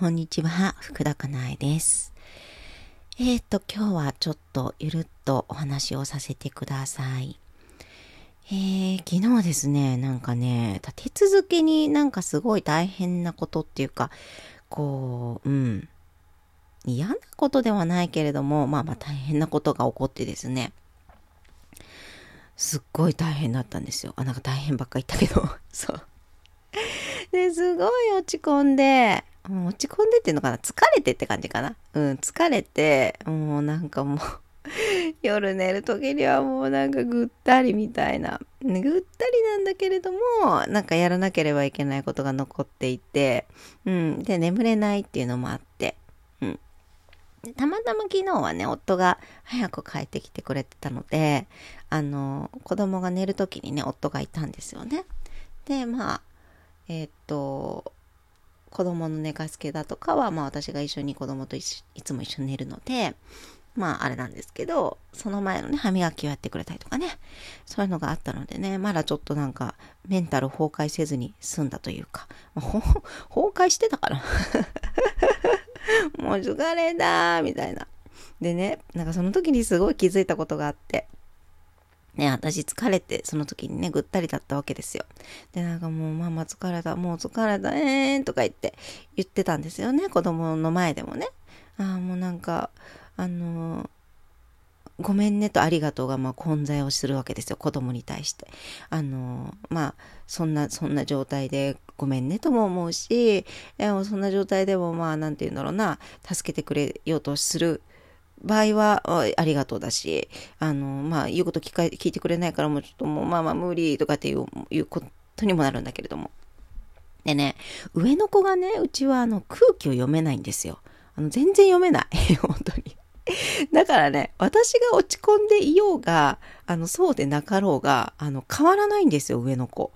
こんにちは、福田かなえです。えっ、と、今日はちょっとゆるっとお話をさせてください。えー、昨日ですね、なんかね、立て続けになんかすごい大変なことっていうか、こう、うん、嫌なことではないけれども、まあまあ大変なことが起こってですね、すっごい大変だったんですよ。あ、なんか大変ばっか言ったけど、そう。で、すごい落ち込んで、落ち込んでっていうのかな？疲れてって感じかな？うん、疲れて、もうなんかもう 夜寝る時にはもうなんかぐったりみたいな。ぐったりなんだけれども、なんかやらなければいけないことが残っていて、うん、で、眠れないっていうのもあって、うん。たまたま昨日はね、夫が早く帰ってきてくれてたので、あの、子供が寝る時にね、夫がいたんですよね。で、まあ、えーっと、子供の寝かしつけだとかは、まあ私が一緒に子供といつも一緒に寝るので、まああれなんですけど、その前のね、歯磨きをやってくれたりとかね、そういうのがあったのでね、まだちょっとなんかメンタル崩壊せずに済んだというか、まあ、崩壊してたから。もう疲れだー、みたいな。でね、なんかその時にすごい気づいたことがあって、ね、私疲れて、その時にね、ぐったりだったわけですよ。で、なんかもう、ママ疲れた、もう疲れた、えーんとか言って言ってたんですよね、子供の前でもね。ああ、もうなんか、あのーごめんねとありがとうがまあ混在をするわけですよ子供に対してあのまあそんなそんな状態でごめんねとも思うしでもそんな状態でもまあなんて言うんだろうな助けてくれようとする場合はありがとうだしあのまあ言うこと聞か聞いてくれないからもうちょっともうまあまあ無理とかっていういうことにもなるんだけれども。でね上の子がねうちはあの空気を読めないんですよ。あの全然読めない。本当に。だからね、私が落ち込んでいようが、あの、そうでなかろうが、あの、変わらないんですよ、上の子。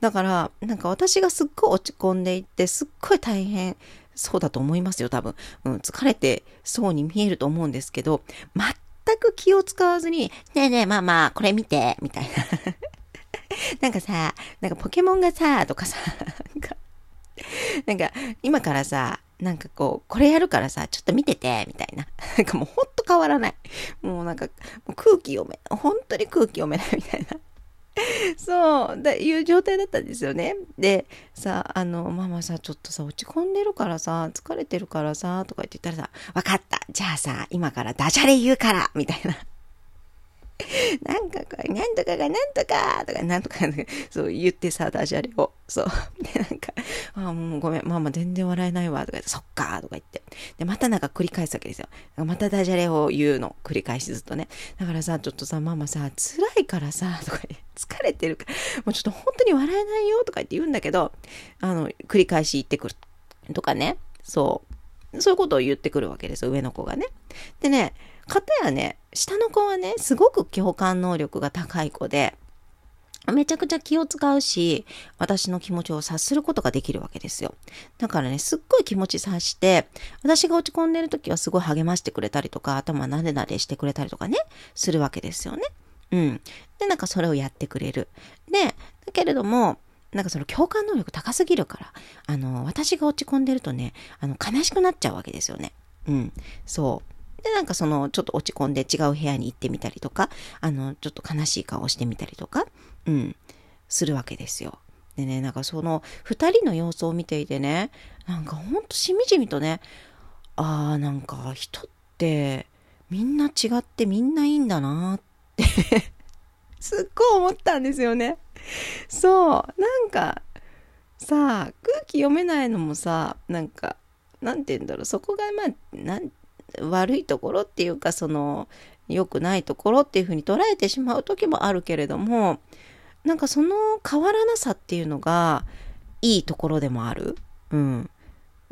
だから、なんか私がすっごい落ち込んでいって、すっごい大変そうだと思いますよ、多分。うん、疲れてそうに見えると思うんですけど、全く気を使わずに、ねえねえ、まあまあ、これ見て、みたいな。なんかさ、なんかポケモンがさ、とかさ、なんか、なんか、今からさ、なんかこう、これやるからさ、ちょっと見てて、みたいな。なんかもうほんと変わらない。もうなんか、空気読め、本当に空気読めないみたいな。そう、だいう状態だったんですよね。で、さ、あの、ママさ、ちょっとさ、落ち込んでるからさ、疲れてるからさ、とか言って言ったらさ、わかった。じゃあさ、今からダジャレ言うから、みたいな。なんかこれ、なんとかがなんとかとか、なんとか、そう言ってさ、ダジャレを。そう。で、なんか、あもうごめん、ママ全然笑えないわ、とか言って、そっかとか言って。で、またなんか繰り返すわけですよ。またダジャレを言うの。繰り返しずっとね。だからさ、ちょっとさ、ママさ、辛いからさ、とか言って、疲れてるから、もうちょっと本当に笑えないよ、とか言って言うんだけど、あの、繰り返し言ってくる。とかね。そう。そういうことを言ってくるわけですよ、上の子がね。でね、かたやね、下の子はね、すごく共感能力が高い子で、めちゃくちゃ気を使うし、私の気持ちを察することができるわけですよ。だからね、すっごい気持ち察して、私が落ち込んでる時はすごい励ましてくれたりとか、頭なでなでしてくれたりとかね、するわけですよね。うん。で、なんかそれをやってくれる。で、だけれども、なんかその共感能力高すぎるから、あの、私が落ち込んでるとね、あの、悲しくなっちゃうわけですよね。うん。そう。で、なんかその、ちょっと落ち込んで違う部屋に行ってみたりとか、あの、ちょっと悲しい顔してみたりとか、うん、するわけですよ。でね、なんかその、二人の様子を見ていてね、なんかほんとしみじみとね、ああ、なんか人って、みんな違ってみんないいんだなって すっごい思ったんですよね。そう、なんか、さあ、空気読めないのもさ、なんか、なんて言うんだろう、そこがまあ、なん悪いところっていうかその良くないところっていうふうに捉えてしまう時もあるけれどもなんかその変わらなさっていうのがいいところでもある。うん。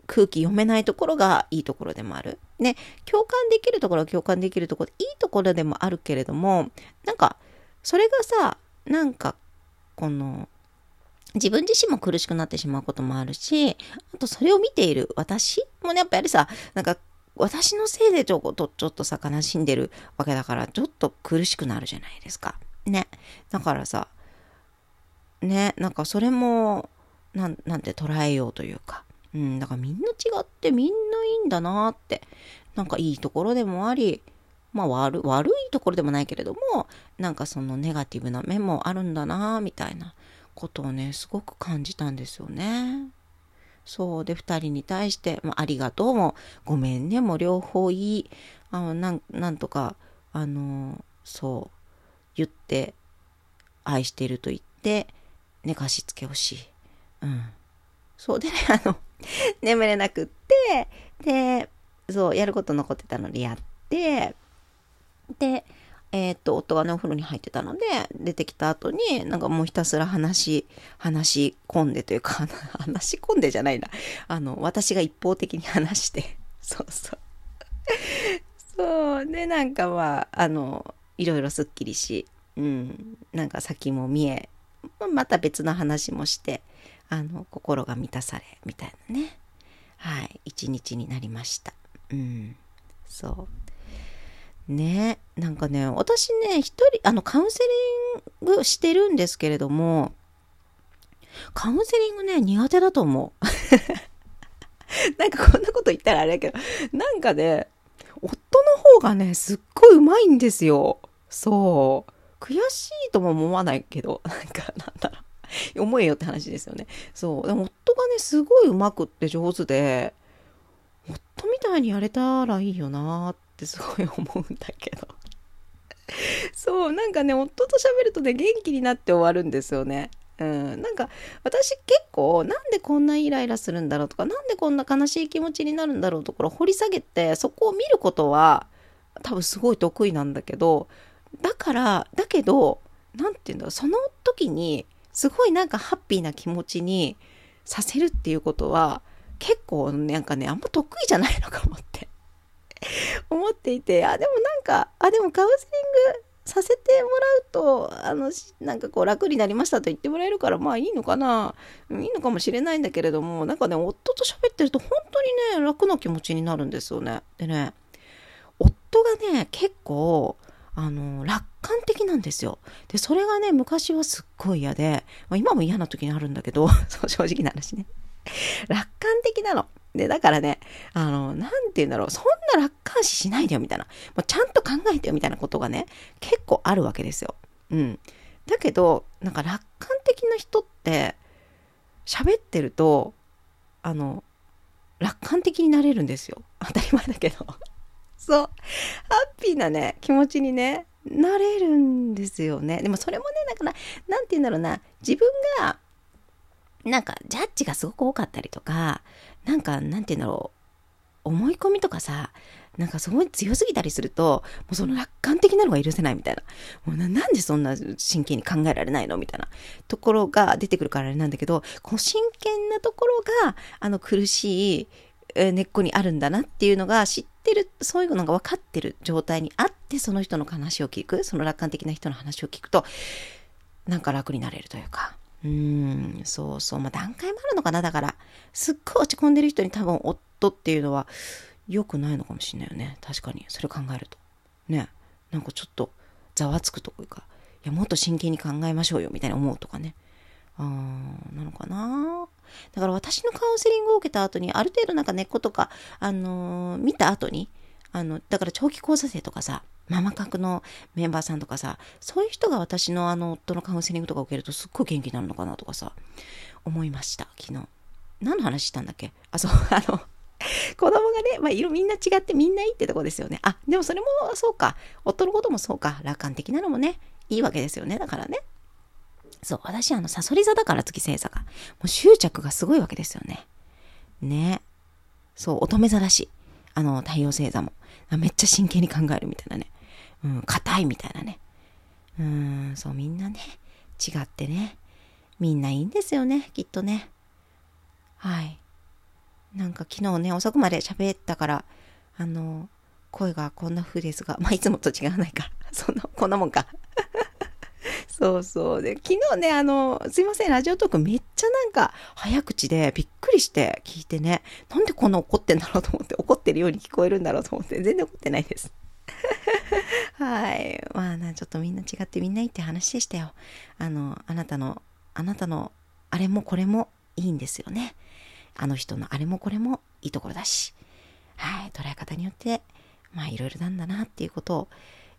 空気読めないところがいいところでもある。ね、共感できるところは共感できるところいいところでもあるけれどもなんかそれがさなんかこの自分自身も苦しくなってしまうこともあるしあとそれを見ている私もねやっぱりさなんか私のせいでちょっと、ちょっとさ、悲しんでるわけだから、ちょっと苦しくなるじゃないですか。ね。だからさ、ね、なんかそれも、なん、なんて捉えようというか、うん、だからみんな違ってみんないいんだなって。なんかいいところでもあり、まあ悪悪いところでもないけれども、なんかそのネガティブな面もあるんだなみたいなことをね、すごく感じたんですよね。そうで、二人に対して、まあ、ありがとうも、ごめんねも両方いい、あのなんなんとか、あの、そう、言って、愛してると言って、寝かしつけをし、うん。そうでね、あの、眠れなくって、で、そう、やること残ってたのでやって、で、えっ、と、夫がね、お風呂に入ってたので、出てきた後に、なんかもうひたすら話、話し込んでというか、話し込んでじゃないな。あの、私が一方的に話して、そうそう。そう。で、なんかまあ、あの、いろいろすっきりし、うん、なんか先も見え、また別の話もして、あの、心が満たされ、みたいなね。はい、一日になりました。うん、そう。ね、なんかね、私ね、一人、あの、カウンセリングしてるんですけれども、カウンセリングね、苦手だと思う。なんかこんなこと言ったらあれだけど、なんかね、夫の方がね、すっごいうまいんですよ。そう。悔しいとも思わないけど、なんか、なんだろう。思えよって話ですよね。そう。でも夫がね、すごいうまくって上手で、夫みたいにやれたらいいよなってってすごい思うんだけど。そう、なんかね、夫と喋るとね、元気になって終わるんですよね。うん、なんか私結構なんでこんなイライラするんだろうとかなんでこんな悲しい気持ちになるんだろうところ掘り下げてそこを見ることは多分すごい得意なんだけどだからだけど何て言うんだろうその時にすごいなんかハッピーな気持ちにさせるっていうことは結構なんかねあんま得意じゃないのかもって 思っていてあでもなんかあでもカウンセリングさせてもらうとあのなんかこう楽になりましたと言ってもらえるからまあいいのかないいのかもしれないんだけれどもなんかね夫と喋ってると本当にね楽な気持ちになるんですよねでね夫がね結構あの、楽観的なんですよ。で、それがね、昔はすっごい嫌で、まあ、今も嫌な時にあるんだけど、正直な話ね。楽観的なの。で、だからね、あの、なんて言うんだろう、そんな楽観視しないでよ、みたいな。もうちゃんと考えてよ、みたいなことがね、結構あるわけですよ。うん。だけど、なんか楽観的な人って、喋ってると、あの、楽観的になれるんですよ。当たり前だけど。そう。ハッピーなね、気持ちにね、なれるんですよね。でもそれもね、だから、なんて言うんだろうな、自分が、なんか、ジャッジがすごく多かったりとか、なんか、なんて言うんだろう、思い込みとかさ、なんかすごい強すぎたりすると、もうその楽観的なのが許せないみたいな。もうななんでそんな真剣に考えられないのみたいなところが出てくるからあれなんだけど、この真剣なところが、あの苦しい、根っこにあるんだなっていうのが知ってる、そういうのが分かってる状態にあって、その人の話を聞く、その楽観的な人の話を聞くと、なんか楽になれるというか。うーん、そうそう。まあ段階もあるのかな。だから、すっごい落ち込んでる人に多分夫っていうのは良くないのかもしれないよね。確かに。それ考えると。ね。なんかちょっとざわつくというか、いや、もっと真剣に考えましょうよ、みたいな思うとかね。あー、なのかなだから私のカウンセリングを受けた後に、ある程度なんか根っことか、あのー、見た後に、あの、だから長期講座生とかさ、ママ格のメンバーさんとかさ、そういう人が私のあの、夫のカウンセリングとか受けるとすっごい元気になるのかなとかさ、思いました、昨日。何の話したんだっけあ、そう、あの、子供がね、まあ、色みんな違ってみんないいってとこですよね。あ、でもそれもそうか。夫のこともそうか。楽観的なのもね、いいわけですよね。だからね。そう、私、あの、サソリ座だから月星座が。もう執着がすごいわけですよね。ね。そう、乙女座だしい。あの、太陽星座も。めっちゃ真剣に考えるみたいなね。うん、硬いみたいなね。うん、そう、みんなね、違ってね。みんないいんですよね、きっとね。はい。なんか昨日ね、遅くまで喋ったから、あの、声がこんな風ですが、まあ、いつもと違わないから、そんな、こんなもんか。そうそう。で、昨日ね、あの、すいません、ラジオトークめっちゃなんか早口でびっくりして聞いてね、なんでこんな怒ってんだろうと思って、怒ってるように聞こえるんだろうと思って、全然怒ってないです。はい。まあな、ちょっとみんな違ってみんないいって話でしたよ。あの、あなたの、あなたの、あれもこれもいいんですよね。あの人のあれもこれもいいところだし、はい、捉え方によって、まあいろいろなんだなっていうことを、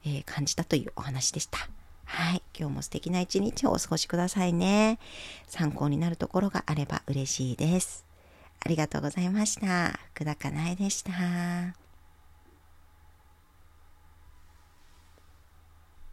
えー、感じたというお話でした。はい。今日も素敵な一日をお過ごしくださいね。参考になるところがあれば嬉しいです。ありがとうございました。福田かなえでした。